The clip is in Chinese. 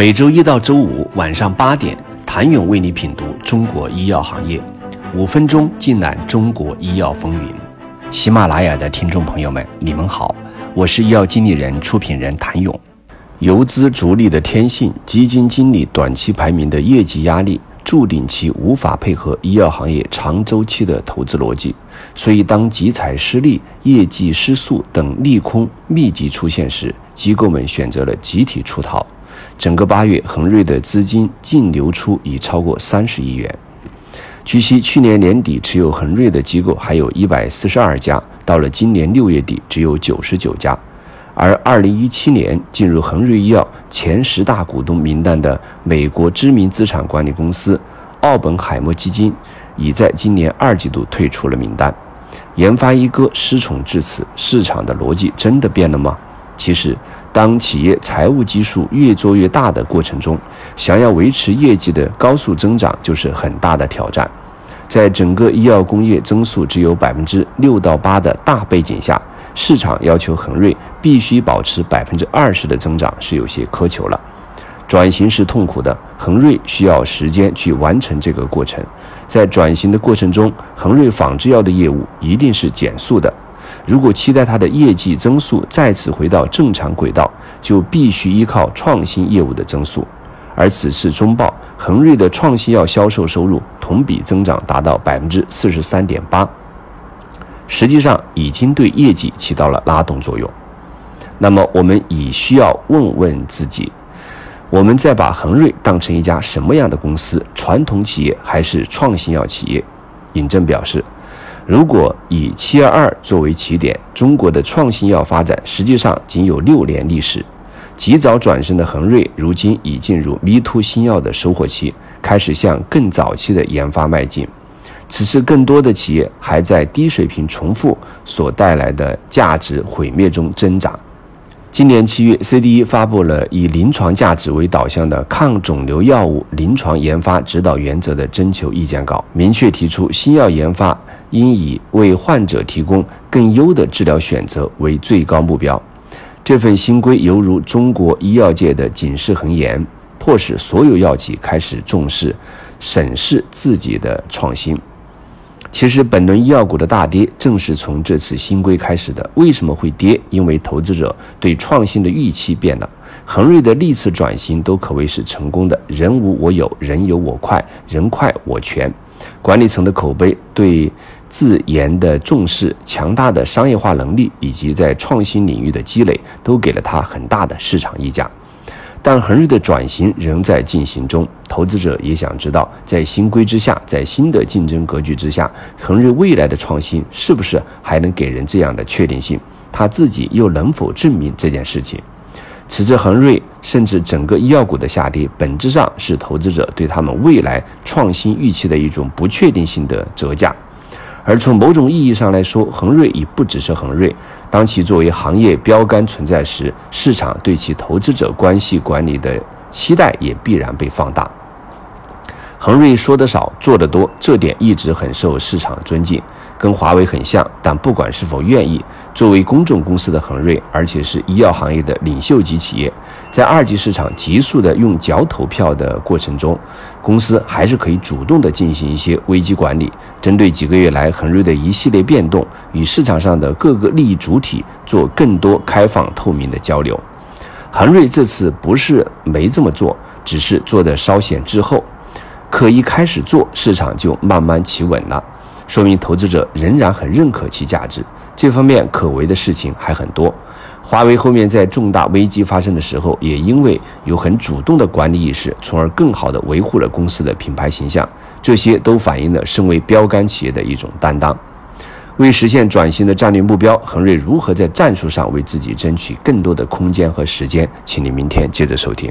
每周一到周五晚上八点，谭勇为你品读中国医药行业，五分钟尽览中国医药风云。喜马拉雅的听众朋友们，你们好，我是医药经理人、出品人谭勇。游资逐利的天性，基金经理短期排名的业绩压力。注定其无法配合医药行业长周期的投资逻辑，所以当集采失利、业绩失速等利空密集出现时，机构们选择了集体出逃。整个八月，恒瑞的资金净流出已超过三十亿元。据悉，去年年底持有恒瑞的机构还有一百四十二家，到了今年六月底只有九十九家。而二零一七年进入恒瑞医药前十大股东名单的美国知名资产管理公司奥本海默基金，已在今年二季度退出了名单。研发一哥失宠至此，市场的逻辑真的变了吗？其实，当企业财务基数越做越大的过程中，想要维持业绩的高速增长就是很大的挑战。在整个医药工业增速只有百分之六到八的大背景下，市场要求恒瑞必须保持百分之二十的增长是有些苛求了。转型是痛苦的，恒瑞需要时间去完成这个过程。在转型的过程中，恒瑞仿制药的业务一定是减速的。如果期待它的业绩增速再次回到正常轨道，就必须依靠创新业务的增速。而此次中报，恒瑞的创新药销售收入同比增长达到百分之四十三点八。实际上已经对业绩起到了拉动作用。那么，我们已需要问问自己：我们在把恒瑞当成一家什么样的公司？传统企业还是创新药企业？尹正表示，如果以七二二作为起点，中国的创新药发展实际上仅有六年历史。及早转身的恒瑞，如今已进入 Me Too 新药的收获期，开始向更早期的研发迈进。此时，更多的企业还在低水平重复所带来的价值毁灭中挣扎。今年七月，CDE 发布了以临床价值为导向的抗肿瘤药物临床研发指导原则的征求意见稿，明确提出新药研发应以为患者提供更优的治疗选择为最高目标。这份新规犹如中国医药界的警示恒言，迫使所有药企开始重视、审视自己的创新。其实，本轮医药股的大跌正是从这次新规开始的。为什么会跌？因为投资者对创新的预期变了。恒瑞的历次转型都可谓是成功的，人无我有，人有我快，人快我全。管理层的口碑、对自研的重视、强大的商业化能力以及在创新领域的积累，都给了他很大的市场溢价。但恒瑞的转型仍在进行中，投资者也想知道，在新规之下，在新的竞争格局之下，恒瑞未来的创新是不是还能给人这样的确定性？他自己又能否证明这件事情？此次恒瑞甚至整个医药股的下跌，本质上是投资者对他们未来创新预期的一种不确定性的折价。而从某种意义上来说，恒瑞已不只是恒瑞。当其作为行业标杆存在时，市场对其投资者关系管理的期待也必然被放大。恒瑞说得少，做得多，这点一直很受市场尊敬，跟华为很像。但不管是否愿意，作为公众公司的恒瑞，而且是医药行业的领袖级企业，在二级市场急速的用脚投票的过程中，公司还是可以主动的进行一些危机管理，针对几个月来恒瑞的一系列变动，与市场上的各个利益主体做更多开放透明的交流。恒瑞这次不是没这么做，只是做的稍显滞后。可一开始做，市场就慢慢企稳了，说明投资者仍然很认可其价值。这方面可为的事情还很多。华为后面在重大危机发生的时候，也因为有很主动的管理意识，从而更好地维护了公司的品牌形象。这些都反映了身为标杆企业的一种担当。为实现转型的战略目标，恒瑞如何在战术上为自己争取更多的空间和时间？请你明天接着收听。